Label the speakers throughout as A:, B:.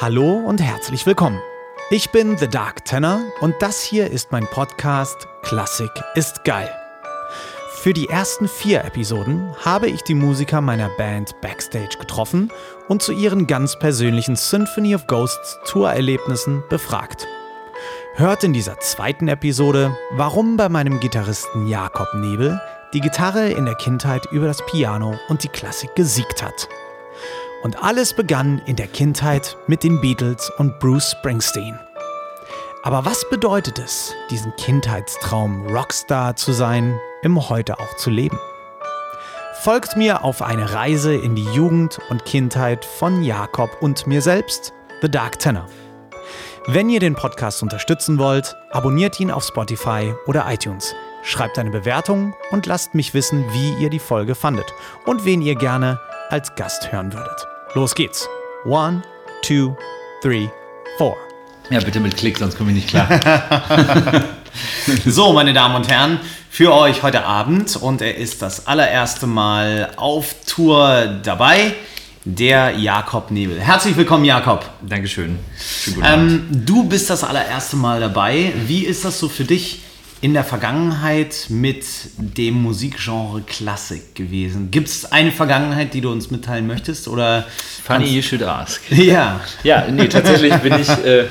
A: Hallo und herzlich willkommen. Ich bin The Dark Tenor und das hier ist mein Podcast Klassik ist geil. Für die ersten vier Episoden habe ich die Musiker meiner Band Backstage getroffen und zu ihren ganz persönlichen Symphony of Ghosts Tourerlebnissen befragt. Hört in dieser zweiten Episode, warum bei meinem Gitarristen Jakob Nebel die Gitarre in der Kindheit über das Piano und die Klassik gesiegt hat. Und alles begann in der Kindheit mit den Beatles und Bruce Springsteen. Aber was bedeutet es, diesen Kindheitstraum Rockstar zu sein, im Heute auch zu leben? Folgt mir auf eine Reise in die Jugend und Kindheit von Jakob und mir selbst, The Dark Tenor. Wenn ihr den Podcast unterstützen wollt, abonniert ihn auf Spotify oder iTunes. Schreibt eine Bewertung und lasst mich wissen, wie ihr die Folge fandet und wen ihr gerne als Gast hören würdet. Los geht's. One, two, three, four.
B: Ja, bitte mit Klick, sonst komme ich nicht klar.
A: so, meine Damen und Herren, für euch heute Abend und er ist das allererste Mal auf Tour dabei, der Jakob Nebel. Herzlich willkommen, Jakob.
B: Dankeschön.
A: Ähm, du bist das allererste Mal dabei. Wie ist das so für dich? In der Vergangenheit mit dem Musikgenre Klassik gewesen? Gibt es eine Vergangenheit, die du uns mitteilen möchtest? Oder
B: Funny you should ask.
A: Ja.
B: Ja, nee, tatsächlich bin ich, äh,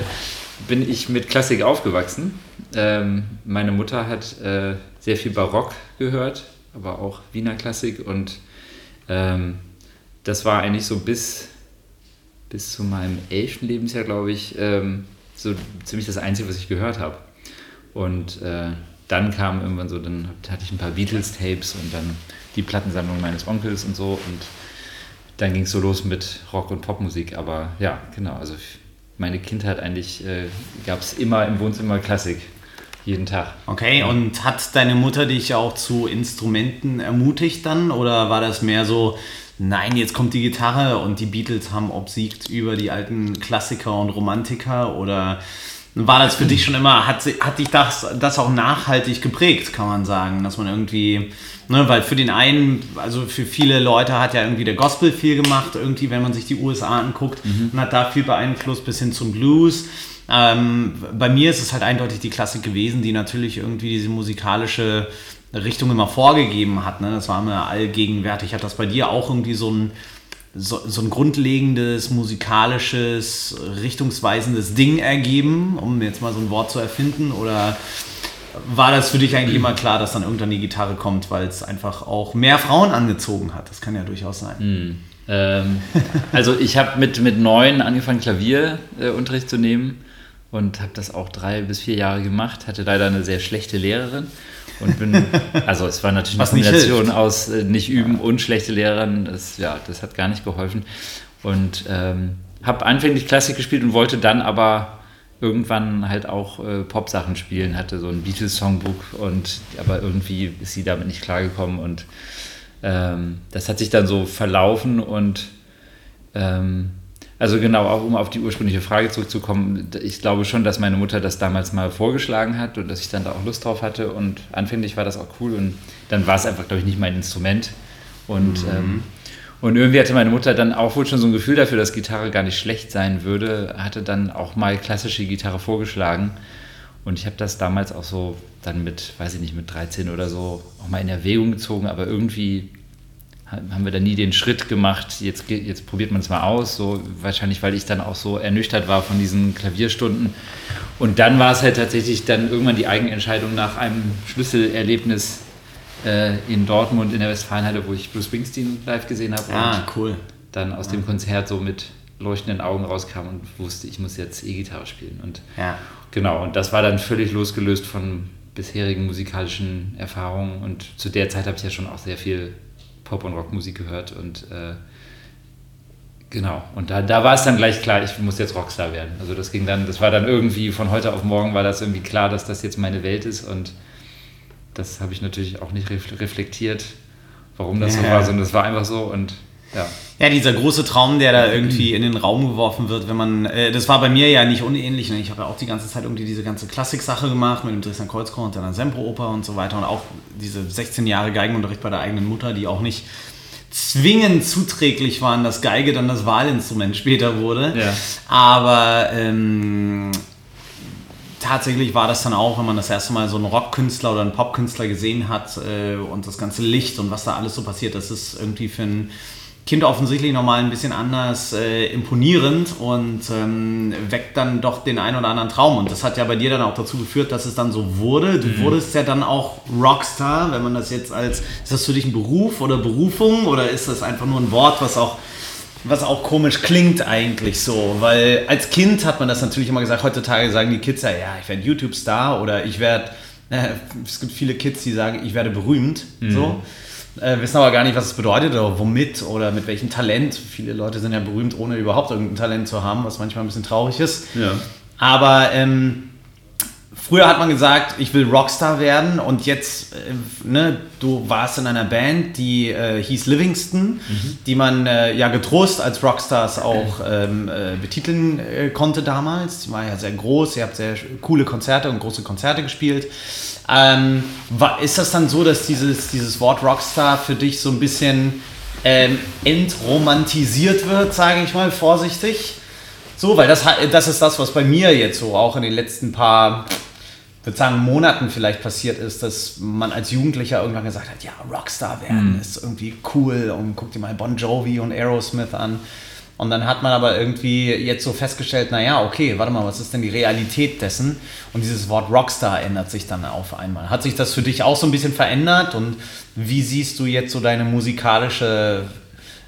B: bin ich mit Klassik aufgewachsen. Ähm, meine Mutter hat äh, sehr viel Barock gehört, aber auch Wiener Klassik und ähm, das war eigentlich so bis, bis zu meinem elften Lebensjahr, glaube ich, ähm, so ziemlich das Einzige, was ich gehört habe. Und äh, dann kam irgendwann so, dann hatte ich ein paar Beatles-Tapes und dann die Plattensammlung meines Onkels und so. Und dann ging es so los mit Rock- und Popmusik. Aber ja, genau, also meine Kindheit eigentlich äh, gab es immer im Wohnzimmer Klassik. Jeden Tag.
A: Okay, und hat deine Mutter dich auch zu Instrumenten ermutigt dann? Oder war das mehr so, nein, jetzt kommt die Gitarre und die Beatles haben obsiegt über die alten Klassiker und Romantiker? Oder war das für dich schon immer, hat, hat dich das, das auch nachhaltig geprägt, kann man sagen, dass man irgendwie, ne, weil für den einen, also für viele Leute hat ja irgendwie der Gospel viel gemacht, irgendwie, wenn man sich die USA anguckt mhm. und hat da viel beeinflusst bis hin zum Blues. Ähm, bei mir ist es halt eindeutig die Klassik gewesen, die natürlich irgendwie diese musikalische Richtung immer vorgegeben hat. Ne? Das war immer allgegenwärtig. Hat das bei dir auch irgendwie so ein so, so ein grundlegendes, musikalisches, richtungsweisendes Ding ergeben, um jetzt mal so ein Wort zu erfinden? Oder war das für dich eigentlich immer klar, dass dann irgendwann die Gitarre kommt, weil es einfach auch mehr Frauen angezogen hat? Das kann ja durchaus sein.
B: Mm, ähm, also ich habe mit, mit neun angefangen, Klavierunterricht äh, zu nehmen und habe das auch drei bis vier Jahre gemacht. Hatte leider eine sehr schlechte Lehrerin und bin, also es war natürlich
A: eine
B: Kombination aus äh, nicht üben und schlechte Lehrern. Das, ja, das hat gar nicht geholfen. Und ähm, habe anfänglich Klassik gespielt und wollte dann aber irgendwann halt auch äh, Pop-Sachen spielen, hatte so ein Beatles-Songbook und aber irgendwie ist sie damit nicht klargekommen und ähm, das hat sich dann so verlaufen und ähm, also genau, auch um auf die ursprüngliche Frage zurückzukommen, ich glaube schon, dass meine Mutter das damals mal vorgeschlagen hat und dass ich dann da auch Lust drauf hatte und anfänglich war das auch cool und dann war es einfach, glaube ich, nicht mein Instrument und, mhm. ähm, und irgendwie hatte meine Mutter dann auch wohl schon so ein Gefühl dafür, dass Gitarre gar nicht schlecht sein würde, hatte dann auch mal klassische Gitarre vorgeschlagen und ich habe das damals auch so dann mit, weiß ich nicht, mit 13 oder so auch mal in Erwägung gezogen, aber irgendwie haben wir da nie den Schritt gemacht, jetzt, jetzt probiert man es mal aus, so wahrscheinlich, weil ich dann auch so ernüchtert war von diesen Klavierstunden. Und dann war es halt tatsächlich dann irgendwann die Eigenentscheidung nach einem Schlüsselerlebnis äh, in Dortmund in der Westfalenhalle, wo ich Bruce Springsteen live gesehen habe.
A: Ah, cool.
B: Dann aus
A: ja.
B: dem Konzert so mit leuchtenden Augen rauskam und wusste, ich muss jetzt E-Gitarre spielen. Und
A: ja.
B: genau, und das war dann völlig losgelöst von bisherigen musikalischen Erfahrungen. Und zu der Zeit habe ich ja schon auch sehr viel Pop- und Rockmusik gehört und äh, genau. Und da, da war es dann gleich klar, ich muss jetzt Rockstar werden. Also das ging dann, das war dann irgendwie von heute auf morgen war das irgendwie klar, dass das jetzt meine Welt ist und das habe ich natürlich auch nicht reflektiert, warum das ja. so war, sondern es war einfach so und ja.
A: Ja, dieser große Traum, der da irgendwie in den Raum geworfen wird, wenn man, äh, das war bei mir ja nicht unähnlich. Ne? Ich habe ja auch die ganze Zeit irgendwie diese ganze Klassik-Sache gemacht mit dem Dresdner Kreuzchor und der Semperoper und so weiter und auch diese 16 Jahre Geigenunterricht bei der eigenen Mutter, die auch nicht zwingend zuträglich waren, dass Geige dann das Wahlinstrument später wurde.
B: Ja.
A: Aber ähm, tatsächlich war das dann auch, wenn man das erste Mal so einen Rockkünstler oder einen Popkünstler gesehen hat äh, und das ganze Licht und was da alles so passiert, das ist irgendwie für ein Kind offensichtlich nochmal ein bisschen anders äh, imponierend und ähm, weckt dann doch den einen oder anderen Traum. Und das hat ja bei dir dann auch dazu geführt, dass es dann so wurde. Du mhm. wurdest ja dann auch Rockstar, wenn man das jetzt als, ist das für dich ein Beruf oder Berufung oder ist das einfach nur ein Wort, was auch was auch komisch klingt eigentlich so, weil als Kind hat man das natürlich immer gesagt, heutzutage sagen die Kids ja, ja, ich werde YouTube-Star oder ich werde, äh, es gibt viele Kids, die sagen, ich werde berühmt, mhm. so. Äh, wissen aber gar nicht, was es bedeutet oder womit oder mit welchem Talent. Viele Leute sind ja berühmt, ohne überhaupt irgendein Talent zu haben, was manchmal ein bisschen traurig ist.
B: Ja.
A: Aber ähm, früher hat man gesagt, ich will Rockstar werden und jetzt, äh, ne, du warst in einer Band, die äh, hieß Livingston, mhm. die man äh, ja getrost als Rockstars auch ähm, äh, betiteln äh, konnte damals. Die war ja sehr groß, ihr habt sehr coole Konzerte und große Konzerte gespielt. Ähm, ist das dann so, dass dieses, dieses Wort Rockstar für dich so ein bisschen ähm, entromantisiert wird, sage ich mal vorsichtig? So, weil das, das ist das, was bei mir jetzt so auch in den letzten paar, würde sagen, Monaten vielleicht passiert ist, dass man als Jugendlicher irgendwann gesagt hat, ja, Rockstar werden mhm. ist irgendwie cool und guck dir mal Bon Jovi und Aerosmith an. Und dann hat man aber irgendwie jetzt so festgestellt, naja, okay, warte mal, was ist denn die Realität dessen? Und dieses Wort Rockstar ändert sich dann auf einmal. Hat sich das für dich auch so ein bisschen verändert? Und wie siehst du jetzt so deine musikalische,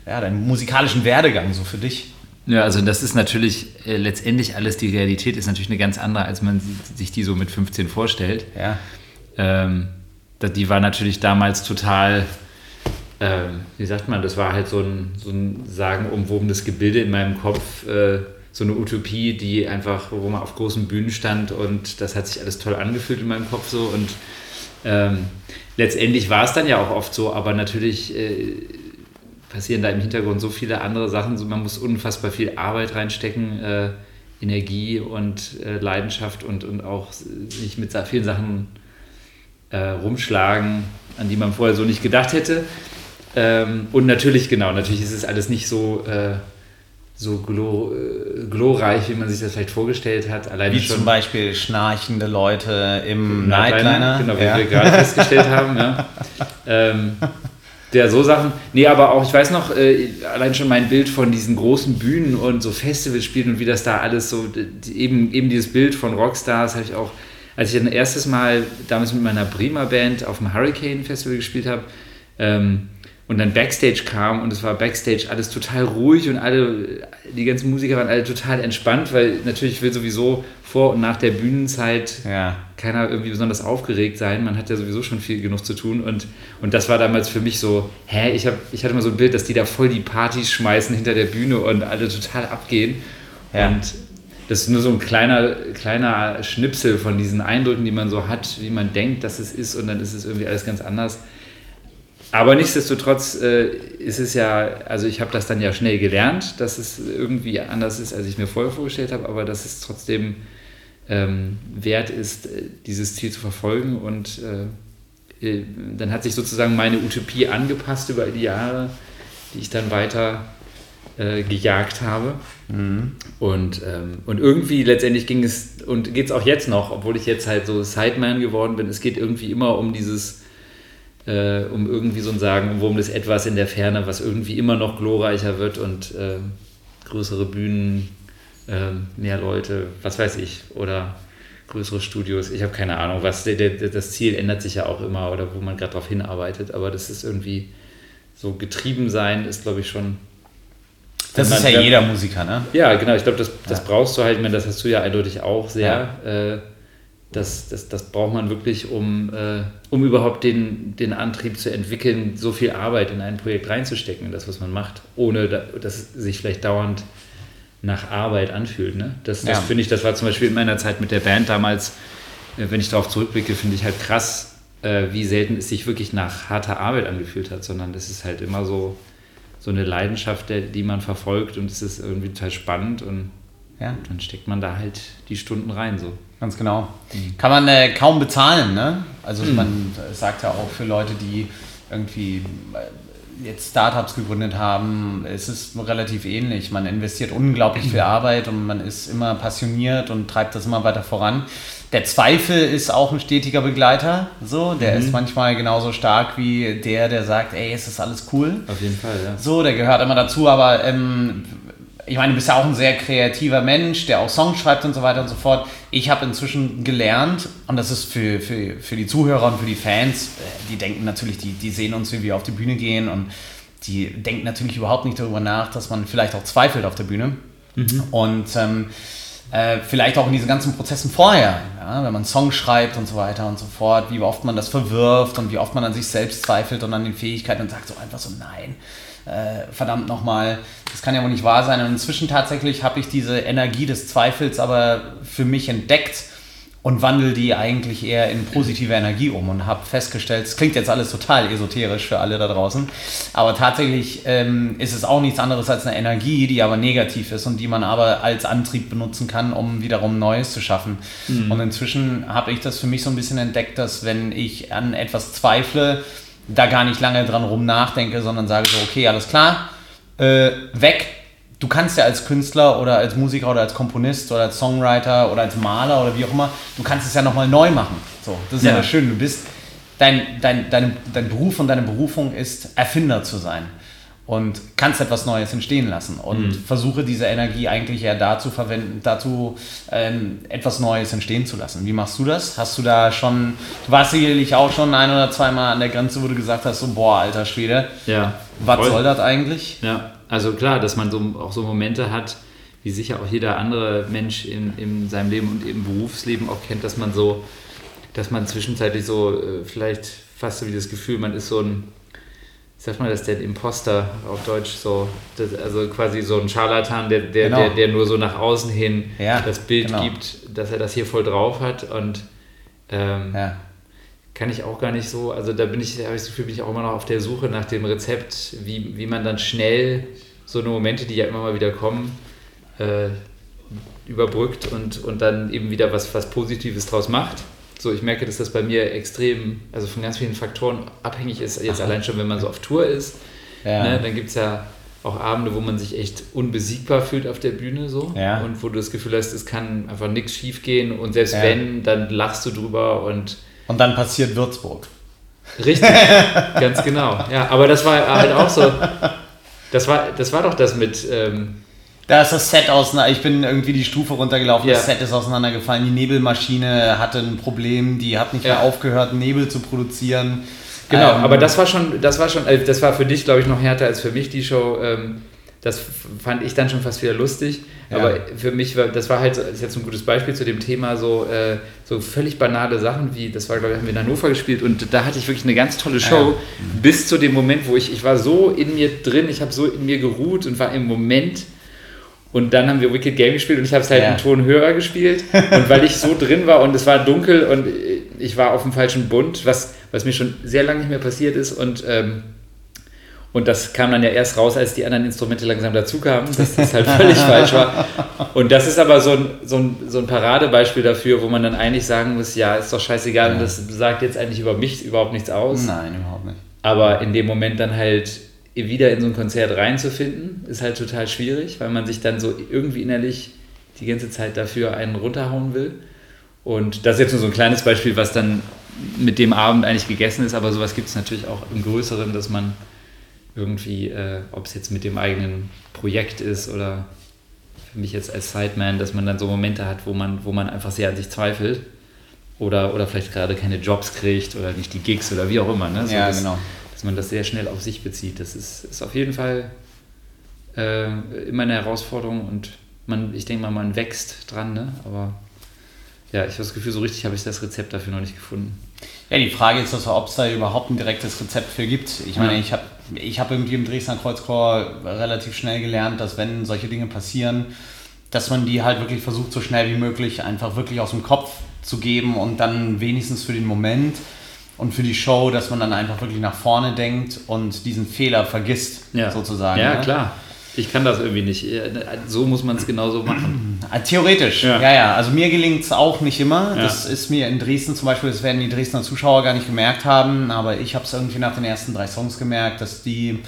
A: ja, deinen musikalischen Werdegang so für dich?
B: Ja, also das ist natürlich äh, letztendlich alles, die Realität ist natürlich eine ganz andere, als man sich die so mit 15 vorstellt.
A: Ja.
B: Ähm, die war natürlich damals total ähm, wie sagt man, das war halt so ein, so ein sagenumwobenes Gebilde in meinem Kopf, äh, so eine Utopie, die einfach, wo man auf großen Bühnen stand und das hat sich alles toll angefühlt in meinem Kopf so und ähm, letztendlich war es dann ja auch oft so, aber natürlich äh, passieren da im Hintergrund so viele andere Sachen, so, man muss unfassbar viel Arbeit reinstecken, äh, Energie und äh, Leidenschaft und, und auch sich mit vielen Sachen äh, rumschlagen, an die man vorher so nicht gedacht hätte. Ähm, und natürlich, genau, natürlich ist es alles nicht so, äh, so glo äh, glorreich, wie man sich das vielleicht vorgestellt hat.
A: Alleine wie schon zum Beispiel schnarchende Leute im Nightliner.
B: Genau, wie ja. wir gerade festgestellt haben. Ja. Ähm, der so Sachen. Nee, aber auch, ich weiß noch, äh, allein schon mein Bild von diesen großen Bühnen und so Festivals spielen und wie das da alles so, eben, eben dieses Bild von Rockstars habe ich auch, als ich dann erstes Mal damals mit meiner Bremer Band auf dem Hurricane Festival gespielt habe, ähm, und dann Backstage kam und es war Backstage alles total ruhig und alle, die ganzen Musiker waren alle total entspannt, weil natürlich will sowieso vor und nach der Bühnenzeit
A: ja.
B: keiner irgendwie besonders aufgeregt sein. Man hat ja sowieso schon viel genug zu tun und, und das war damals für mich so, hä, ich, hab, ich hatte mal so ein Bild, dass die da voll die Partys schmeißen hinter der Bühne und alle total abgehen. Ja. Und das ist nur so ein kleiner, kleiner Schnipsel von diesen Eindrücken, die man so hat, wie man denkt, dass es ist und dann ist es irgendwie alles ganz anders. Aber nichtsdestotrotz äh, ist es ja, also ich habe das dann ja schnell gelernt, dass es irgendwie anders ist, als ich mir vorher vorgestellt habe, aber dass es trotzdem ähm, wert ist, äh, dieses Ziel zu verfolgen. Und äh, äh, dann hat sich sozusagen meine Utopie angepasst über die Jahre, die ich dann weiter äh, gejagt habe. Mhm. Und, ähm, und irgendwie letztendlich ging es und geht es auch jetzt noch, obwohl ich jetzt halt so Sideman geworden bin. Es geht irgendwie immer um dieses äh, um irgendwie so ein sagenumwobenes Etwas in der Ferne, was irgendwie immer noch glorreicher wird und äh, größere Bühnen, äh, mehr Leute, was weiß ich, oder größere Studios. Ich habe keine Ahnung, was der, der, das Ziel ändert sich ja auch immer oder wo man gerade darauf hinarbeitet, aber das ist irgendwie so getrieben sein, ist glaube ich schon.
A: Das ist ja jeder Musiker, ne?
B: Ja, genau. Ich glaube, das, das ja. brauchst du halt, das hast du ja eindeutig auch sehr. Ja. Äh, das, das, das braucht man wirklich, um, äh, um überhaupt den, den Antrieb zu entwickeln, so viel Arbeit in ein Projekt reinzustecken, in das, was man macht, ohne da, dass es sich vielleicht dauernd nach Arbeit anfühlt. Ne? Das, das ja. finde ich, das war zum Beispiel in meiner Zeit mit der Band damals, äh, wenn ich darauf zurückblicke, finde ich halt krass, äh, wie selten es sich wirklich nach harter Arbeit angefühlt hat, sondern das ist halt immer so, so eine Leidenschaft, der, die man verfolgt und es ist irgendwie total spannend und ja. dann steckt man da halt die Stunden rein so.
A: Ganz genau. Mhm. Kann man äh, kaum bezahlen, ne? Also mhm. man sagt ja auch für Leute, die irgendwie äh, jetzt Startups gegründet haben, ist es relativ ähnlich. Man investiert unglaublich viel Arbeit und man ist immer passioniert und treibt das immer weiter voran. Der Zweifel ist auch ein stetiger Begleiter. So, der mhm. ist manchmal genauso stark wie der, der sagt, ey, es ist alles cool.
B: Auf jeden Fall, ja.
A: So, der gehört immer dazu, aber ähm, ich meine, du bist ja auch ein sehr kreativer Mensch, der auch Songs schreibt und so weiter und so fort. Ich habe inzwischen gelernt, und das ist für, für, für die Zuhörer und für die Fans, äh, die denken natürlich, die, die sehen uns, wie wir auf die Bühne gehen und die denken natürlich überhaupt nicht darüber nach, dass man vielleicht auch zweifelt auf der Bühne. Mhm. Und ähm, äh, vielleicht auch in diesen ganzen Prozessen vorher, ja, wenn man Songs schreibt und so weiter und so fort, wie oft man das verwirft und wie oft man an sich selbst zweifelt und an den Fähigkeiten und sagt so einfach so, nein, äh, verdammt nochmal, das kann ja wohl nicht wahr sein. Und inzwischen tatsächlich habe ich diese Energie des Zweifels aber für mich entdeckt und wandle die eigentlich eher in positive Energie um und habe festgestellt, es klingt jetzt alles total esoterisch für alle da draußen, aber tatsächlich ähm, ist es auch nichts anderes als eine Energie, die aber negativ ist und die man aber als Antrieb benutzen kann, um wiederum Neues zu schaffen. Mhm. Und inzwischen habe ich das für mich so ein bisschen entdeckt, dass wenn ich an etwas zweifle, da gar nicht lange dran rum nachdenke, sondern sage so, okay, alles klar, äh, weg. Du kannst ja als Künstler oder als Musiker oder als Komponist oder als Songwriter oder als Maler oder wie auch immer, du kannst es ja nochmal neu machen. So, das ist ja, ja das Schöne. Du bist, dein, dein, dein, dein Beruf und deine Berufung ist, Erfinder zu sein und kannst etwas Neues entstehen lassen und mhm. versuche diese Energie eigentlich eher dazu verwenden, dazu ähm, etwas Neues entstehen zu lassen. Wie machst du das? Hast du da schon, du warst sicherlich auch schon ein oder zweimal an der Grenze, wo du gesagt hast, so boah, alter Schwede,
B: ja,
A: was voll. soll das eigentlich?
B: Ja, also klar, dass man so, auch so Momente hat, wie sicher auch jeder andere Mensch in, in seinem Leben und im Berufsleben auch kennt, dass man so, dass man zwischenzeitlich so äh, vielleicht fast so wie das Gefühl, man ist so ein sagt man das denn, Imposter auf Deutsch, so, das, also quasi so ein Scharlatan, der, der, genau. der, der, nur so nach außen hin ja, das Bild genau. gibt, dass er das hier voll drauf hat und ähm, ja. kann ich auch gar nicht so, also da bin ich, habe ich das Gefühl, bin ich auch immer noch auf der Suche nach dem Rezept, wie, wie man dann schnell so eine Momente, die ja immer mal wieder kommen, äh, überbrückt und, und dann eben wieder was, was Positives draus macht. So, ich merke, dass das bei mir extrem, also von ganz vielen Faktoren abhängig ist. Jetzt Aha. allein schon, wenn man so auf Tour ist. Ja. Ne, dann gibt es ja auch Abende, wo man sich echt unbesiegbar fühlt auf der Bühne so. Ja. Und wo du das Gefühl hast, es kann einfach nichts schief gehen. Und selbst ja. wenn, dann lachst du drüber und.
A: Und dann passiert Würzburg.
B: Richtig, ganz genau. Ja, aber das war halt auch so. Das war, das war doch das mit. Ähm,
A: da ist das Set auseinander. Ich bin irgendwie die Stufe runtergelaufen. Ja. Das Set ist auseinandergefallen. Die Nebelmaschine hatte ein Problem. Die hat nicht ja. mehr aufgehört, Nebel zu produzieren.
B: Genau, ähm, aber das war schon, das war schon, äh, das war für dich, glaube ich, noch härter als für mich die Show. Ähm, das fand ich dann schon fast wieder lustig. Ja. Aber für mich war, das war halt, ist jetzt ein gutes Beispiel zu dem Thema, so, äh, so völlig banale Sachen wie, das war, glaube ich, haben wir in Hannover gespielt und da hatte ich wirklich eine ganz tolle Show. Ja. Bis zu dem Moment, wo ich, ich war so in mir drin, ich habe so in mir geruht und war im Moment und dann haben wir Wicked Game gespielt und ich habe es halt ja. einen Ton höher gespielt. Und weil ich so drin war und es war dunkel und ich war auf dem falschen Bund, was, was mir schon sehr lange nicht mehr passiert ist. Und, ähm, und das kam dann ja erst raus, als die anderen Instrumente langsam dazu kamen, dass das halt völlig falsch war. Und das ist aber so ein, so, ein, so ein Paradebeispiel dafür, wo man dann eigentlich sagen muss, ja, ist doch scheißegal, ja. das sagt jetzt eigentlich über mich überhaupt nichts aus.
A: Nein, überhaupt nicht.
B: Aber in dem Moment dann halt wieder in so ein Konzert reinzufinden, ist halt total schwierig, weil man sich dann so irgendwie innerlich die ganze Zeit dafür einen runterhauen will. Und das ist jetzt nur so ein kleines Beispiel, was dann mit dem Abend eigentlich gegessen ist, aber sowas gibt es natürlich auch im Größeren, dass man irgendwie, äh, ob es jetzt mit dem eigenen Projekt ist oder für mich jetzt als Sideman, dass man dann so Momente hat, wo man, wo man einfach sehr an sich zweifelt oder, oder vielleicht gerade keine Jobs kriegt oder nicht die Gigs oder wie auch immer. Ne? So
A: ja, genau
B: dass man das sehr schnell auf sich bezieht. Das ist, ist auf jeden Fall äh, immer eine Herausforderung und man, ich denke mal, man wächst dran, ne? aber ja, ich habe das Gefühl, so richtig habe ich das Rezept dafür noch nicht gefunden.
A: Ja, die Frage ist, also, ob es da überhaupt ein direktes Rezept für gibt. Ich meine, ja. ich habe ich hab irgendwie im Dresdner Kreuzchor relativ schnell gelernt, dass wenn solche Dinge passieren, dass man die halt wirklich versucht, so schnell wie möglich einfach wirklich aus dem Kopf zu geben und dann wenigstens für den Moment und für die Show, dass man dann einfach wirklich nach vorne denkt und diesen Fehler vergisst, ja. sozusagen.
B: Ja, ne? klar. Ich kann das irgendwie nicht. So muss man es genauso machen.
A: Ah, theoretisch, ja, ja. ja. Also mir gelingt es auch nicht immer. Ja. Das ist mir in Dresden zum Beispiel, das werden die Dresdner Zuschauer gar nicht gemerkt haben, aber ich habe es irgendwie nach den ersten drei Songs gemerkt, dass die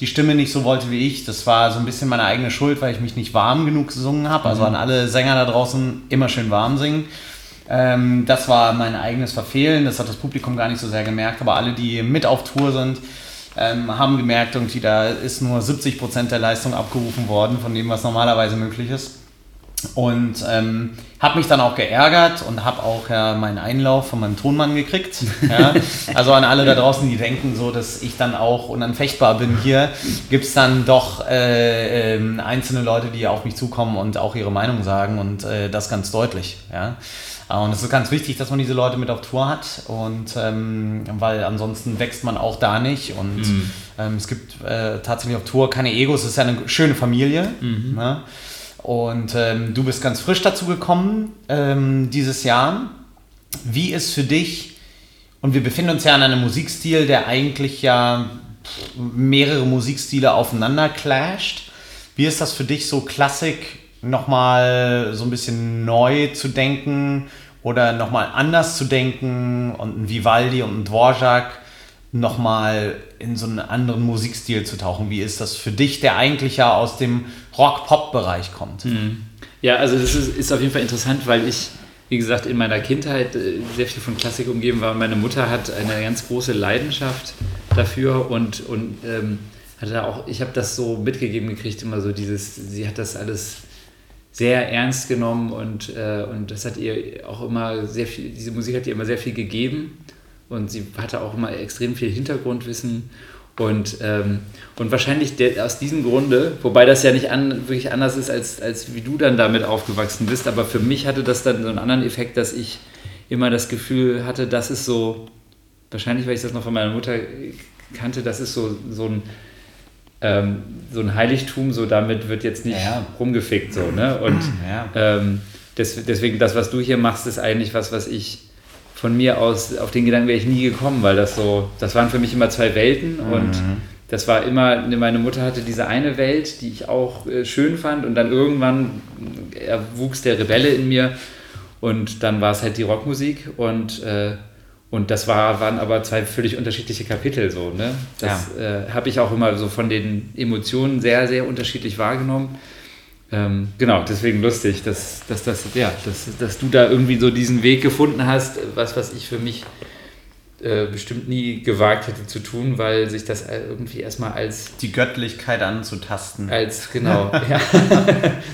A: die Stimme nicht so wollte wie ich. Das war so ein bisschen meine eigene Schuld, weil ich mich nicht warm genug gesungen habe. Also mhm. an alle Sänger da draußen immer schön warm singen. Ähm, das war mein eigenes Verfehlen. Das hat das Publikum gar nicht so sehr gemerkt. Aber alle, die mit auf Tour sind, ähm, haben gemerkt, irgendwie da ist nur 70 Prozent der Leistung abgerufen worden von dem, was normalerweise möglich ist. Und ähm, habe mich dann auch geärgert und habe auch ja meinen Einlauf von meinem Tonmann gekriegt. Ja. Also an alle da draußen, die denken so, dass ich dann auch unanfechtbar bin hier, gibt es dann doch äh, äh, einzelne Leute, die auf mich zukommen und auch ihre Meinung sagen und äh, das ganz deutlich. Ja. Und es ist ganz wichtig, dass man diese Leute mit auf Tour hat und ähm, weil ansonsten wächst man auch da nicht und mhm. ähm, es gibt äh, tatsächlich auf Tour keine Egos, es ist ja eine schöne Familie. Mhm. Ne? Und ähm, du bist ganz frisch dazu gekommen ähm, dieses Jahr. Wie ist für dich, und wir befinden uns ja in einem Musikstil, der eigentlich ja mehrere Musikstile aufeinander clasht. Wie ist das für dich, so Klassik nochmal so ein bisschen neu zu denken oder nochmal anders zu denken und ein Vivaldi und ein Dvorak nochmal in so einen anderen Musikstil zu tauchen. Wie ist das für dich, der eigentlich ja aus dem Rock-Pop-Bereich kommt? Mhm.
B: Ja, also das ist, ist, auf jeden Fall interessant, weil ich, wie gesagt, in meiner Kindheit äh, sehr viel von Klassik umgeben war. Meine Mutter hat eine ganz große Leidenschaft dafür und, und ähm, hatte auch, ich habe das so mitgegeben gekriegt, immer so dieses, sie hat das alles sehr ernst genommen und, äh, und das hat ihr auch immer sehr viel, diese Musik hat ihr immer sehr viel gegeben und sie hatte auch immer extrem viel Hintergrundwissen und, ähm, und wahrscheinlich der, aus diesem Grunde, wobei das ja nicht an, wirklich anders ist, als, als wie du dann damit aufgewachsen bist, aber für mich hatte das dann so einen anderen Effekt, dass ich immer das Gefühl hatte, das ist so, wahrscheinlich, weil ich das noch von meiner Mutter kannte, das ist so, so ein ähm, so ein Heiligtum, so damit wird jetzt nicht ja. rumgefickt so, ne? Und ja. ähm, des, deswegen das, was du hier machst, ist eigentlich was, was ich von mir aus, auf den Gedanken wäre ich nie gekommen, weil das so, das waren für mich immer zwei Welten mhm. und das war immer, meine Mutter hatte diese eine Welt, die ich auch äh, schön fand und dann irgendwann erwuchs der Rebelle in mir und dann war es halt die Rockmusik und, äh, und das war, waren aber zwei völlig unterschiedliche Kapitel so, ne? Das ja. äh, habe ich auch immer so von den Emotionen sehr, sehr unterschiedlich wahrgenommen. Ähm, genau, deswegen lustig, dass, dass, dass, ja, dass, dass du da irgendwie so diesen Weg gefunden hast, was, was ich für mich äh, bestimmt nie gewagt hätte zu tun, weil sich das irgendwie erstmal als.
A: Die Göttlichkeit anzutasten.
B: Als, genau, ja.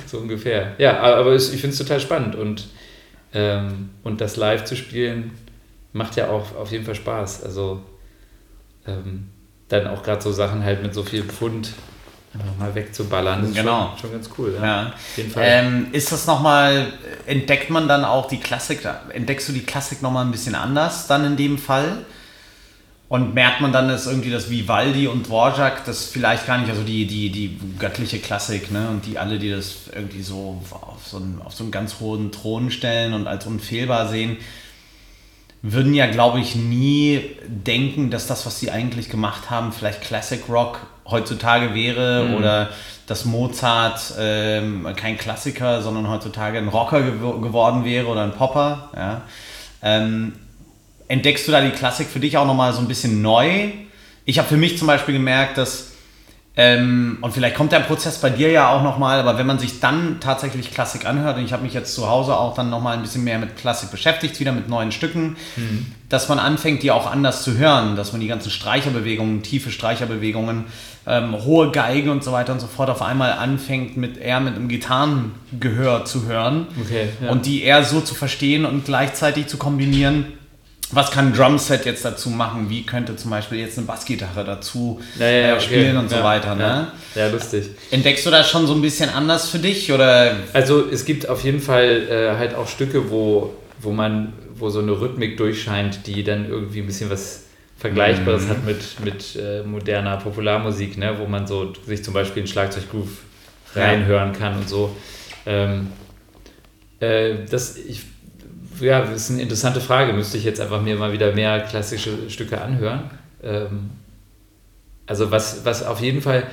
B: so ungefähr. Ja, aber ich finde es total spannend und, ähm, und das live zu spielen macht ja auch auf jeden Fall Spaß. Also ähm, dann auch gerade so Sachen halt mit so viel Pfund einfach mal wegzuballern.
A: Das genau.
B: Schon, schon, ganz cool.
A: Ja. ja. Auf jeden Fall. Ähm, ist das nochmal, entdeckt man dann auch die Klassik, entdeckst du die Klassik nochmal ein bisschen anders dann in dem Fall? Und merkt man dann, dass irgendwie das Vivaldi und Dvorak, das vielleicht gar nicht, also die, die, die göttliche Klassik, ne? Und die alle, die das irgendwie so auf so einen, auf so einen ganz hohen Thron stellen und als unfehlbar sehen, würden ja, glaube ich, nie denken, dass das, was sie eigentlich gemacht haben, vielleicht Classic Rock heutzutage wäre mhm. oder dass Mozart ähm, kein Klassiker, sondern heutzutage ein Rocker gew geworden wäre oder ein Popper. Ja. Ähm, entdeckst du da die Klassik für dich auch nochmal so ein bisschen neu? Ich habe für mich zum Beispiel gemerkt, dass ähm, und vielleicht kommt der Prozess bei dir ja auch nochmal, aber wenn man sich dann tatsächlich Klassik anhört, und ich habe mich jetzt zu Hause auch dann nochmal ein bisschen mehr mit Klassik beschäftigt, wieder mit neuen Stücken, mhm. dass man anfängt, die auch anders zu hören, dass man die ganzen Streicherbewegungen, tiefe Streicherbewegungen, ähm, hohe Geigen und so weiter und so fort auf einmal anfängt, mit eher mit einem Gitarrengehör zu hören okay, ja. und die eher so zu verstehen und gleichzeitig zu kombinieren was kann ein Drumset jetzt dazu machen? Wie könnte zum Beispiel jetzt eine Bassgitarre dazu ja, ja, äh, spielen okay. und so weiter? Ne?
B: Ja, lustig.
A: Entdeckst du das schon so ein bisschen anders für dich? Oder?
B: Also es gibt auf jeden Fall äh, halt auch Stücke, wo, wo man, wo so eine Rhythmik durchscheint, die dann irgendwie ein bisschen was Vergleichbares mhm. hat mit, mit äh, moderner Popularmusik, ne? wo man so sich zum Beispiel einen Schlagzeuggroove reinhören kann und so. Ähm, äh, das, ich ja, das ist eine interessante Frage. Müsste ich jetzt einfach mir mal wieder mehr klassische Stücke anhören. Ähm, also was, was auf jeden Fall,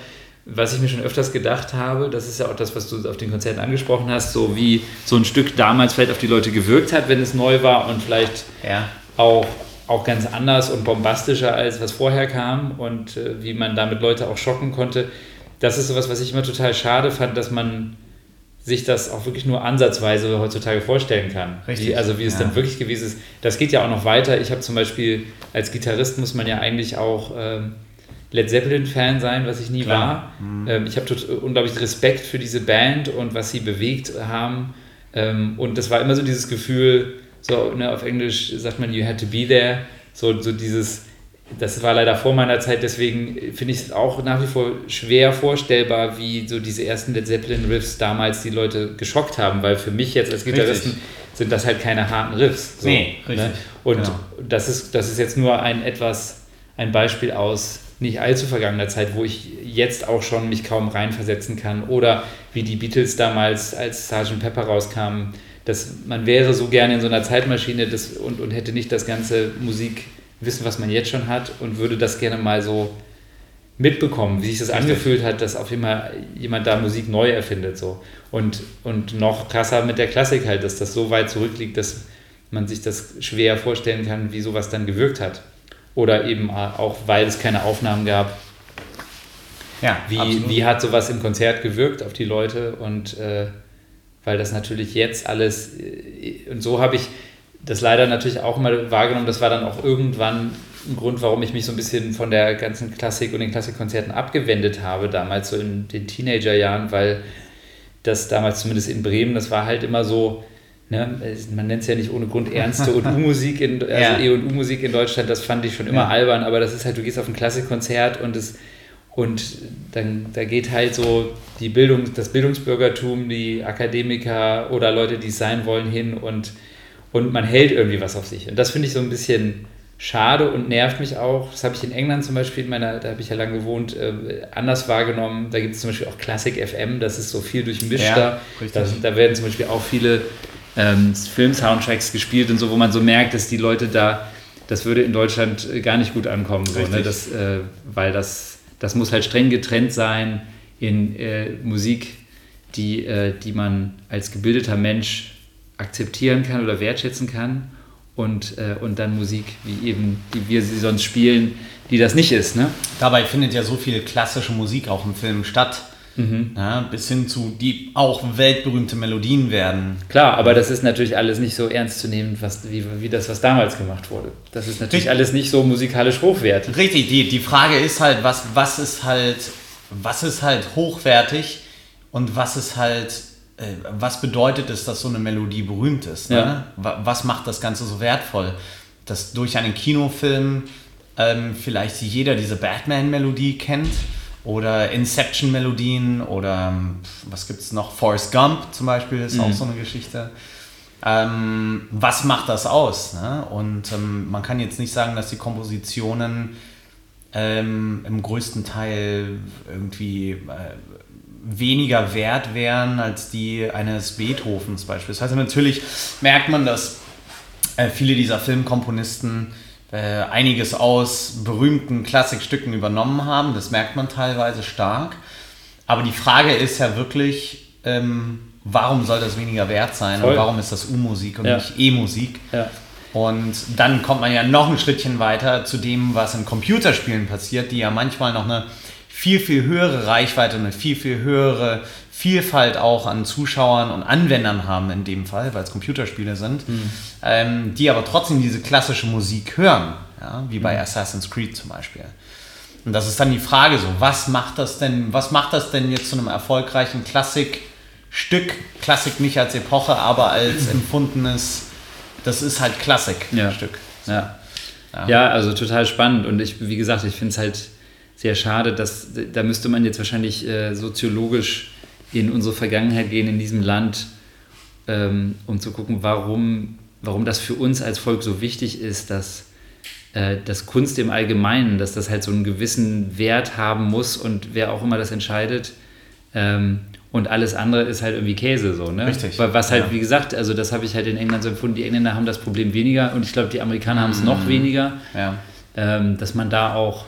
B: was ich mir schon öfters gedacht habe, das ist ja auch das, was du auf den Konzerten angesprochen hast, so wie so ein Stück damals vielleicht auf die Leute gewirkt hat, wenn es neu war und vielleicht ja. auch, auch ganz anders und bombastischer als was vorher kam und äh, wie man damit Leute auch schocken konnte. Das ist sowas, was ich immer total schade fand, dass man sich das auch wirklich nur ansatzweise heutzutage vorstellen kann. Richtig. Wie, also wie es ja. dann wirklich gewesen ist. Das geht ja auch noch weiter. Ich habe zum Beispiel als Gitarrist muss man ja eigentlich auch ähm, Led Zeppelin-Fan sein, was ich nie Klar. war. Mhm. Ähm, ich habe unglaublich Respekt für diese Band und was sie bewegt haben. Ähm, und das war immer so dieses Gefühl, so ne, auf Englisch sagt man, you had to be there. So, so dieses, das war leider vor meiner Zeit, deswegen finde ich es auch nach wie vor schwer vorstellbar, wie so diese ersten Led Zeppelin-Riffs damals die Leute geschockt haben, weil für mich jetzt als Gitarristen richtig. sind das halt keine harten Riffs.
A: So, nee, richtig. Ne?
B: Und genau. das, ist, das ist jetzt nur ein etwas, ein Beispiel aus nicht allzu vergangener Zeit, wo ich jetzt auch schon mich kaum reinversetzen kann. Oder wie die Beatles damals, als Sgt. Pepper rauskam, dass man wäre so gerne in so einer Zeitmaschine das, und, und hätte nicht das ganze Musikwissen, was man jetzt schon hat und würde das gerne mal so mitbekommen, wie sich das angefühlt hat, dass auf einmal jemand da Musik neu erfindet. So. Und, und noch krasser mit der Klassik halt, dass das so weit zurückliegt, dass man sich das schwer vorstellen kann, wie sowas dann gewirkt hat oder eben auch, weil es keine Aufnahmen gab. Ja, wie, wie hat sowas im Konzert gewirkt auf die Leute und äh, weil das natürlich jetzt alles äh, und so habe ich das leider natürlich auch mal wahrgenommen, das war dann auch irgendwann ein Grund, warum ich mich so ein bisschen von der ganzen Klassik und den Klassikkonzerten abgewendet habe, damals so in den Teenagerjahren, weil das damals zumindest in Bremen, das war halt immer so, Ne? Man nennt es ja nicht ohne Grund ernste und U-Musik, in, also ja. E und U-Musik in Deutschland, das fand ich schon immer ja. albern, aber das ist halt, du gehst auf ein Klassikkonzert und es und dann da geht halt so die Bildung, das Bildungsbürgertum, die Akademiker oder Leute, die es sein wollen, hin und, und man hält irgendwie was auf sich. Und das finde ich so ein bisschen schade und nervt mich auch. Das habe ich in England zum Beispiel, in meiner, da habe ich ja lange gewohnt, äh, anders wahrgenommen. Da gibt es zum Beispiel auch Classic FM, das ist so viel durchmischt ja, da. Da werden zum Beispiel auch viele ähm, Film-Soundtracks gespielt und so, wo man so merkt, dass die Leute da, das würde in Deutschland äh, gar nicht gut ankommen, so, ne? das, äh, weil das, das muss halt streng getrennt sein in äh, Musik, die, äh, die man als gebildeter Mensch akzeptieren kann oder wertschätzen kann und, äh, und dann Musik, wie eben, die wir sie sonst spielen, die das nicht ist. Ne?
A: Dabei findet ja so viel klassische Musik auch im Film statt Mhm. Ja, bis hin zu, die auch weltberühmte Melodien werden.
B: Klar, aber das ist natürlich alles nicht so ernst zu nehmen, was, wie, wie das, was damals gemacht wurde. Das ist natürlich Richtig. alles nicht so musikalisch hochwertig.
A: Richtig, die, die Frage ist halt, was, was ist halt, was ist halt hochwertig und was ist halt, was bedeutet es, dass so eine Melodie berühmt ist? Ne? Ja. Was macht das Ganze so wertvoll? Dass durch einen Kinofilm ähm, vielleicht jeder diese Batman-Melodie kennt oder Inception-Melodien oder ähm, was gibt es noch? Forrest Gump zum Beispiel ist mhm. auch so eine Geschichte. Ähm, was macht das aus? Ne? Und ähm, man kann jetzt nicht sagen, dass die Kompositionen ähm, im größten Teil irgendwie äh, weniger wert wären als die eines Beethovens beispielsweise. Natürlich merkt man, dass äh, viele dieser Filmkomponisten äh, einiges aus berühmten Klassikstücken übernommen haben. Das merkt man teilweise stark. Aber die Frage ist ja wirklich, ähm, warum soll das weniger wert sein Voll. und warum ist das U-Musik und ja. nicht E-Musik? Ja. Und dann kommt man ja noch ein Schrittchen weiter zu dem, was in Computerspielen passiert, die ja manchmal noch eine viel, viel höhere Reichweite und eine viel, viel höhere Vielfalt auch an Zuschauern und Anwendern haben in dem Fall, weil es Computerspiele sind, mhm. ähm, die aber trotzdem diese klassische Musik hören, ja, wie bei mhm. Assassin's Creed zum Beispiel. Und das ist dann die Frage so, was macht das denn, was macht das denn jetzt zu einem erfolgreichen Klassikstück? Klassik nicht als Epoche, aber als empfundenes, das ist halt Klassikstück.
B: Ja. Ja. ja. ja, also total spannend und ich, wie gesagt, ich finde es halt sehr schade, dass da müsste man jetzt wahrscheinlich äh, soziologisch in unsere Vergangenheit gehen in diesem Land, ähm, um zu gucken, warum, warum das für uns als Volk so wichtig ist, dass, äh, dass Kunst im Allgemeinen, dass das halt so einen gewissen Wert haben muss und wer auch immer das entscheidet. Ähm, und alles andere ist halt irgendwie Käse so, ne?
A: Richtig.
B: Was halt, ja. wie gesagt, also das habe ich halt in England so empfunden, die Engländer haben das Problem weniger und ich glaube, die Amerikaner haben es noch mhm. weniger. Ja. Ähm, dass man da auch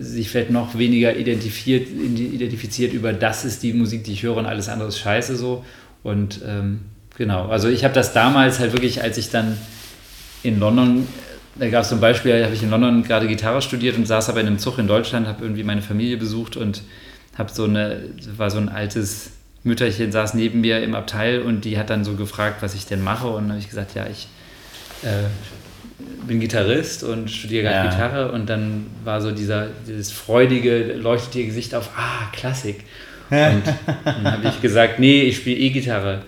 B: sich vielleicht noch weniger identifiziert, identifiziert über das ist die Musik, die ich höre und alles andere ist scheiße so. Und ähm, genau, also ich habe das damals halt wirklich, als ich dann in London, da gab es zum Beispiel, habe ich in London gerade Gitarre studiert und saß aber in einem Zug in Deutschland, habe irgendwie meine Familie besucht und habe so eine, war so ein altes Mütterchen saß neben mir im Abteil und die hat dann so gefragt, was ich denn mache und habe ich gesagt, ja, ich äh, bin Gitarrist und studiere gerade ja. Gitarre und dann war so dieser, dieses freudige, leuchtet ihr Gesicht auf, ah, Klassik. Und dann habe ich gesagt, nee, ich spiele E-Gitarre.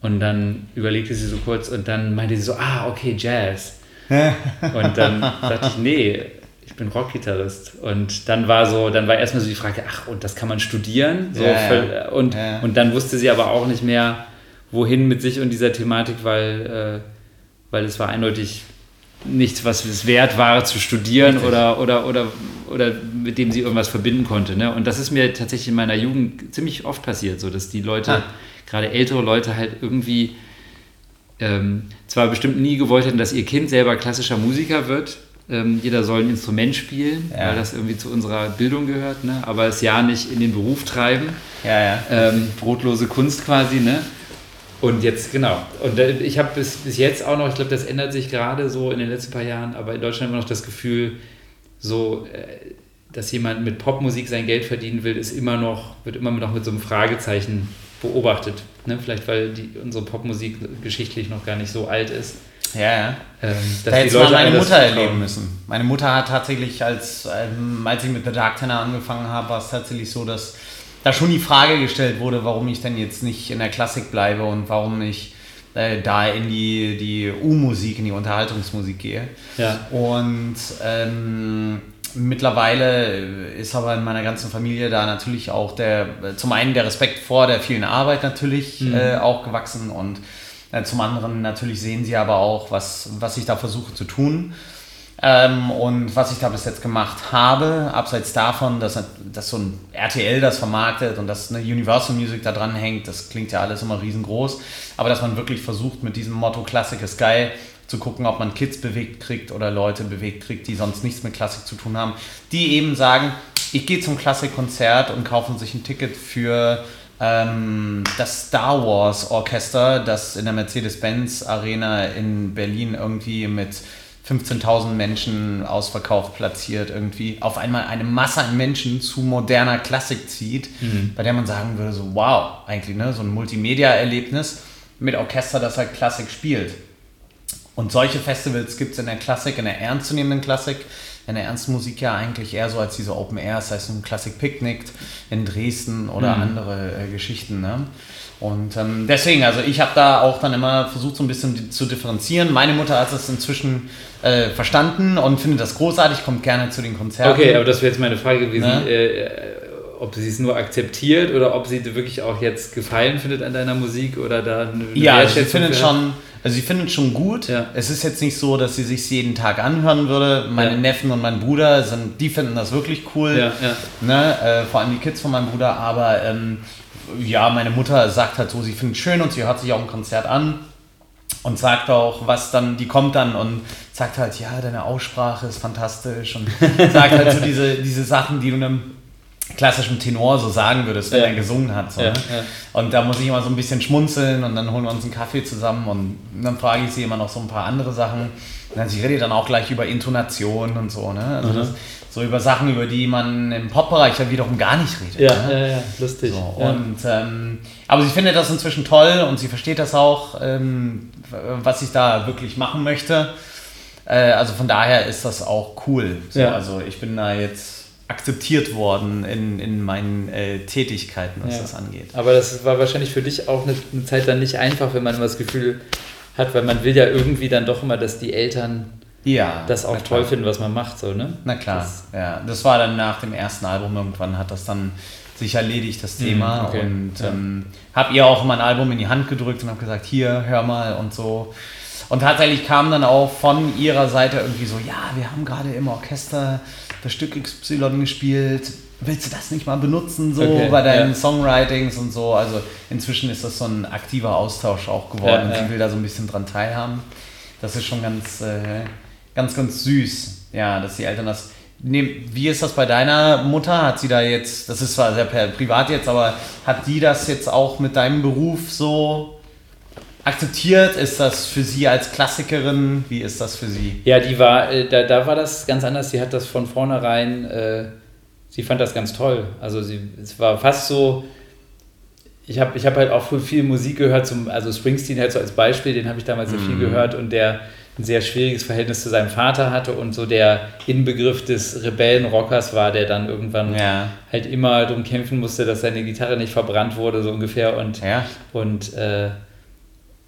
B: Und dann überlegte sie so kurz und dann meinte sie so, ah, okay, Jazz. und dann sagte ich, nee, ich bin Rockgitarrist. Und dann war so, dann war erstmal so die Frage, ach, und das kann man studieren? So ja, ja. Und, ja. und dann wusste sie aber auch nicht mehr, wohin mit sich und dieser Thematik, weil, äh, weil es war eindeutig nichts, was es wert war zu studieren oder, oder, oder, oder mit dem sie irgendwas verbinden konnte. Ne? Und das ist mir tatsächlich in meiner Jugend ziemlich oft passiert, so dass die Leute, ah. gerade ältere Leute, halt irgendwie ähm, zwar bestimmt nie gewollt hätten, dass ihr Kind selber klassischer Musiker wird. Ähm, jeder soll ein Instrument spielen, ja. weil das irgendwie zu unserer Bildung gehört, ne? aber es ja nicht in den Beruf treiben.
A: Ja, ja.
B: Ähm, brotlose Kunst quasi, ne? Und jetzt, genau. Und ich habe bis, bis jetzt auch noch, ich glaube, das ändert sich gerade so in den letzten paar Jahren, aber in Deutschland immer noch das Gefühl, so, äh, dass jemand mit Popmusik sein Geld verdienen will, ist immer noch, wird immer noch mit so einem Fragezeichen beobachtet. Ne? Vielleicht, weil die, unsere Popmusik geschichtlich noch gar nicht so alt ist.
A: Ja, ja. Ähm, da hätte mal meine Mutter erleben müssen. Meine Mutter hat tatsächlich, als, ähm, als ich mit The Dark Tenor angefangen habe, war es tatsächlich so, dass da schon die Frage gestellt wurde, warum ich denn jetzt nicht in der Klassik bleibe und warum ich äh, da in die, die U-Musik, in die Unterhaltungsmusik gehe.
B: Ja.
A: Und ähm, mittlerweile ist aber in meiner ganzen Familie da natürlich auch der, zum einen der Respekt vor der vielen Arbeit natürlich mhm. äh, auch gewachsen und äh, zum anderen natürlich sehen sie aber auch, was, was ich da versuche zu tun. Ähm, und was ich da bis jetzt gemacht habe, abseits davon, dass, dass so ein RTL das vermarktet und dass eine Universal Music da dran hängt, das klingt ja alles immer riesengroß, aber dass man wirklich versucht mit diesem Motto Klassik ist geil zu gucken, ob man Kids bewegt kriegt oder Leute bewegt kriegt, die sonst nichts mit Klassik zu tun haben, die eben sagen, ich gehe zum Klassikkonzert und kaufen sich ein Ticket für ähm, das Star Wars Orchester, das in der Mercedes-Benz Arena in Berlin irgendwie mit 15.000 Menschen ausverkauft platziert, irgendwie auf einmal eine Masse an Menschen zu moderner Klassik zieht, mhm. bei der man sagen würde, so wow, eigentlich, ne? so ein Multimedia-Erlebnis mit Orchester, das halt Klassik spielt. Und solche Festivals gibt es in der Klassik, in der ernstzunehmenden Klassik, in der ernsten Musik ja eigentlich eher so als diese Open Air, das heißt ein Klassik Picknick in Dresden oder mhm. andere äh, Geschichten. Ne? Und ähm, deswegen, also ich habe da auch dann immer versucht, so ein bisschen zu differenzieren. Meine Mutter hat es inzwischen äh, verstanden und findet das großartig, kommt gerne zu den Konzerten.
B: Okay, aber das wäre jetzt meine Frage gewesen, ne? äh, ob sie es nur akzeptiert oder ob sie wirklich auch jetzt Gefallen findet an deiner Musik oder da
A: eine Ja, sie findet schon, also sie findet schon gut. Ja. Es ist jetzt nicht so, dass sie sich jeden Tag anhören würde. Meine ja. Neffen und mein Bruder sind, die finden das wirklich cool.
B: Ja,
A: ne? Äh, vor allem die Kids von meinem Bruder, aber ähm, ja, meine Mutter sagt halt so, sie findet es schön und sie hört sich auch ein Konzert an und sagt auch, was dann, die kommt dann und sagt halt, ja, deine Aussprache ist fantastisch und sagt halt so diese, diese Sachen, die du einem klassischen Tenor so sagen würdest, wenn ja. er gesungen hat. So, ja, ne? ja. Und da muss ich immer so ein bisschen schmunzeln und dann holen wir uns einen Kaffee zusammen und dann frage ich sie immer noch so ein paar andere Sachen. Und dann, sie redet dann auch gleich über Intonation und so. Ne? Also mhm. das, so über Sachen, über die man im Pop-Bereich ja wiederum gar nicht redet.
B: Ja,
A: ne?
B: ja, ja, lustig.
A: So. Und, ähm, aber sie findet das inzwischen toll und sie versteht das auch, ähm, was ich da wirklich machen möchte. Äh, also von daher ist das auch cool. So. Also ich bin da jetzt akzeptiert worden in, in meinen äh, Tätigkeiten, was ja. das angeht.
B: Aber das war wahrscheinlich für dich auch eine, eine Zeit dann nicht einfach, wenn man immer das Gefühl hat, weil man will ja irgendwie dann doch immer, dass die Eltern
A: ja,
B: das auch toll finden, was man macht, so, ne?
A: Na klar, das, ja. Das war dann nach dem ersten Album irgendwann, hat das dann sich erledigt, das mhm, Thema. Okay. Und ja. ähm, habe ihr auch mein Album in die Hand gedrückt und habe gesagt, hier, hör mal und so. Und tatsächlich kam dann auch von ihrer Seite irgendwie so, ja, wir haben gerade im Orchester das Stück XY gespielt, willst du das nicht mal benutzen, so okay, bei deinen ja. Songwritings und so. Also inzwischen ist das so ein aktiver Austausch auch geworden. Ja, ja. Sie will da so ein bisschen dran teilhaben. Das ist schon ganz, äh, ganz, ganz süß, ja, dass die Eltern das. wie ist das bei deiner Mutter? Hat sie da jetzt, das ist zwar sehr privat jetzt, aber hat die das jetzt auch mit deinem Beruf so akzeptiert? Ist das für sie als Klassikerin? Wie ist das für sie?
B: Ja, die war, äh, da, da war das ganz anders. Sie hat das von vornherein, äh, sie fand das ganz toll. Also sie, es war fast so, ich habe ich hab halt auch viel Musik gehört, zum, also Springsteen halt so als Beispiel, den habe ich damals sehr viel mhm. gehört und der ein sehr schwieriges Verhältnis zu seinem Vater hatte und so der Inbegriff des Rebellenrockers war, der dann irgendwann ja. halt immer darum kämpfen musste, dass seine Gitarre nicht verbrannt wurde, so ungefähr. Und, ja. und, äh,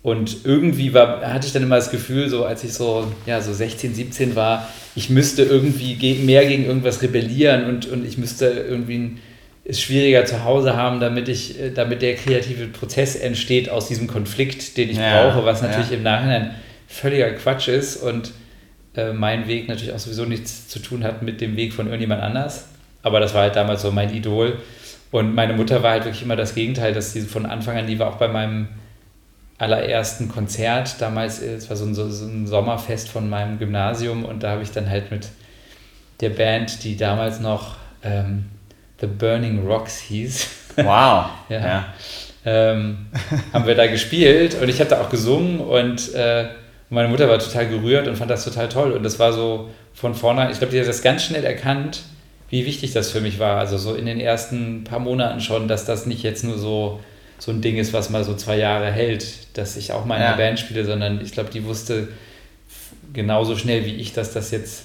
B: und irgendwie war, hatte ich dann immer das Gefühl, so als ich so, ja, so 16, 17 war, ich müsste irgendwie mehr gegen irgendwas rebellieren und, und ich müsste irgendwie es schwieriger zu Hause haben, damit ich, äh, damit der kreative Prozess entsteht aus diesem Konflikt, den ich ja, brauche, was natürlich ja. im Nachhinein völliger Quatsch ist und äh, mein Weg natürlich auch sowieso nichts zu tun hat mit dem Weg von irgendjemand anders. Aber das war halt damals so mein Idol. Und meine Mutter war halt wirklich immer das Gegenteil, dass sie von Anfang an, die war auch bei meinem allerersten Konzert, damals, äh, es war so ein, so ein Sommerfest von meinem Gymnasium und da habe ich dann halt mit der Band, die damals noch ähm, The Burning Rocks hieß.
A: Wow. ja. ja.
B: Ähm, haben wir da gespielt und ich habe da auch gesungen und äh, meine Mutter war total gerührt und fand das total toll. Und das war so von vorne, ich glaube, die hat das ganz schnell erkannt, wie wichtig das für mich war. Also so in den ersten paar Monaten schon, dass das nicht jetzt nur so, so ein Ding ist, was mal so zwei Jahre hält, dass ich auch mal in ja. einer Band spiele, sondern ich glaube, die wusste genauso schnell wie ich, dass das jetzt,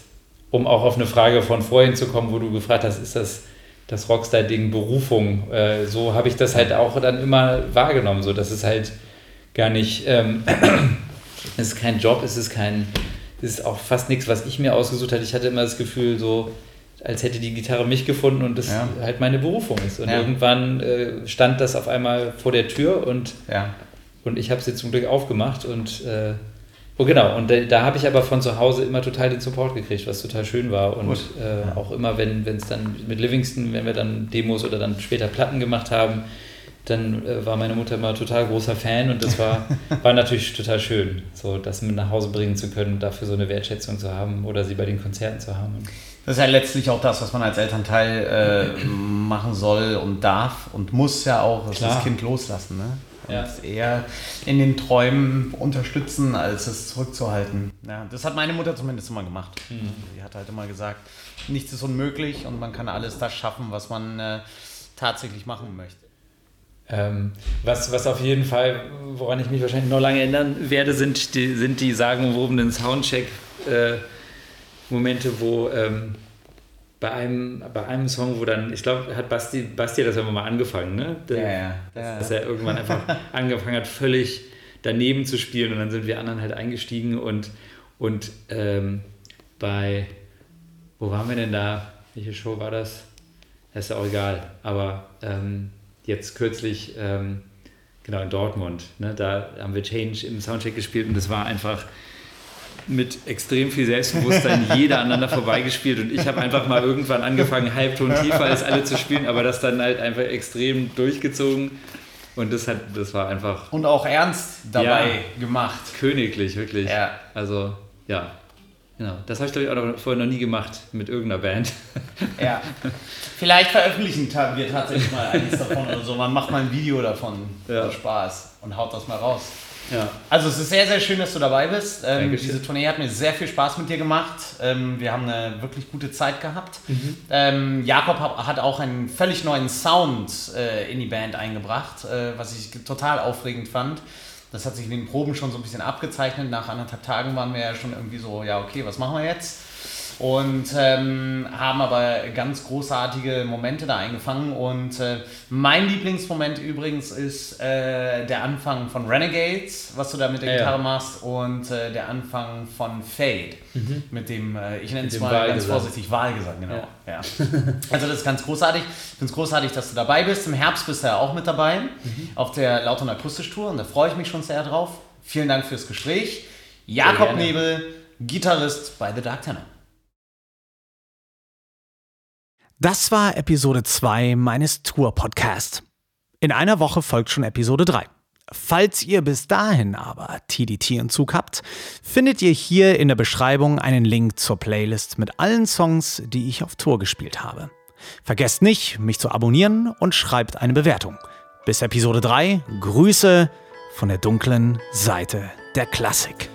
B: um auch auf eine Frage von vorhin zu kommen, wo du gefragt hast, ist das das Rockstar-Ding Berufung. Äh, so habe ich das halt auch dann immer wahrgenommen, so dass es halt gar nicht, ähm, es ist kein Job, es ist kein, es ist auch fast nichts, was ich mir ausgesucht hatte. Ich hatte immer das Gefühl, so als hätte die Gitarre mich gefunden und das ja. halt meine Berufung ist. Und ja. irgendwann äh, stand das auf einmal vor der Tür und, ja. und ich habe es jetzt zum Glück aufgemacht und äh, Oh, genau. Und da, da habe ich aber von zu Hause immer total den Support gekriegt, was total schön war. Und äh, auch immer, wenn es dann mit Livingston, wenn wir dann Demos oder dann später Platten gemacht haben, dann äh, war meine Mutter immer total großer Fan und das war, war natürlich total schön, so das mit nach Hause bringen zu können, dafür so eine Wertschätzung zu haben oder sie bei den Konzerten zu haben.
A: Das ist ja letztlich auch das, was man als Elternteil äh, machen soll und darf und muss ja auch, das Kind loslassen. Ne? ja. eher in den Träumen unterstützen, als es zurückzuhalten. Ja, das hat meine Mutter zumindest immer gemacht. Mhm. Sie hat halt immer gesagt, nichts ist unmöglich und man kann alles das schaffen, was man äh, tatsächlich machen möchte.
B: Ähm, was, was auf jeden Fall, woran ich mich wahrscheinlich noch lange erinnern werde, sind die, sind die sagenumwobenen Soundcheck-Momente, äh, wo ähm, bei einem, bei einem Song, wo dann, ich glaube, hat Basti, Basti das immer mal angefangen, ne? Der, ja, ja. Dass, dass, er irgendwann einfach angefangen hat, völlig daneben zu spielen und dann sind wir anderen halt eingestiegen und, und ähm, bei, wo waren wir denn da? Welche Show war das? Das ist ja auch egal, aber ähm, jetzt kürzlich, ähm, genau in Dortmund, ne? da haben wir Change im Soundcheck gespielt und das war einfach mit extrem viel Selbstbewusstsein jeder aneinander vorbeigespielt und ich habe einfach mal irgendwann angefangen, Halbton tiefer als alle zu spielen, aber das dann halt einfach extrem durchgezogen und das hat, das war einfach...
A: Und auch ernst dabei ja, gemacht.
B: Königlich, wirklich. Ja. Also, ja. Genau, das habe ich glaube ich auch noch, vorher noch nie gemacht mit irgendeiner Band.
A: Ja. Vielleicht veröffentlichen wir tatsächlich mal eines davon oder so. Man macht mal ein Video davon. Ja. Spaß und haut das mal raus. Ja. Also es ist sehr, sehr schön, dass du dabei bist. Ähm, diese Tournee hat mir sehr viel Spaß mit dir gemacht. Ähm, wir haben eine wirklich gute Zeit gehabt. Mhm. Ähm, Jakob hat auch einen völlig neuen Sound äh, in die Band eingebracht, äh, was ich total aufregend fand. Das hat sich in den Proben schon so ein bisschen abgezeichnet. Nach anderthalb Tagen waren wir ja schon irgendwie so, ja okay, was machen wir jetzt? Und ähm, haben aber ganz großartige Momente da eingefangen. Und äh, mein Lieblingsmoment übrigens ist äh, der Anfang von Renegades, was du da mit der ja, Gitarre ja. machst, und äh, der Anfang von Fade mhm. mit dem, äh, ich nenne es mal Wahlgesang. ganz vorsichtig, Wahlgesang, genau. Ja. also das ist ganz großartig. Ich finde es großartig, dass du dabei bist. Im Herbst bist du ja auch mit dabei mhm. auf der Laut- und Akustisch-Tour und da freue ich mich schon sehr drauf. Vielen Dank fürs Gespräch. Jakob Nebel, Gitarrist bei The Dark Tenor. Das war Episode 2 meines Tour-Podcasts. In einer Woche folgt schon Episode 3. Falls ihr bis dahin aber TDT-Entzug habt, findet ihr hier in der Beschreibung einen Link zur Playlist mit allen Songs, die ich auf Tour gespielt habe. Vergesst nicht, mich zu abonnieren und schreibt eine Bewertung. Bis Episode 3, Grüße von der dunklen Seite der Klassik.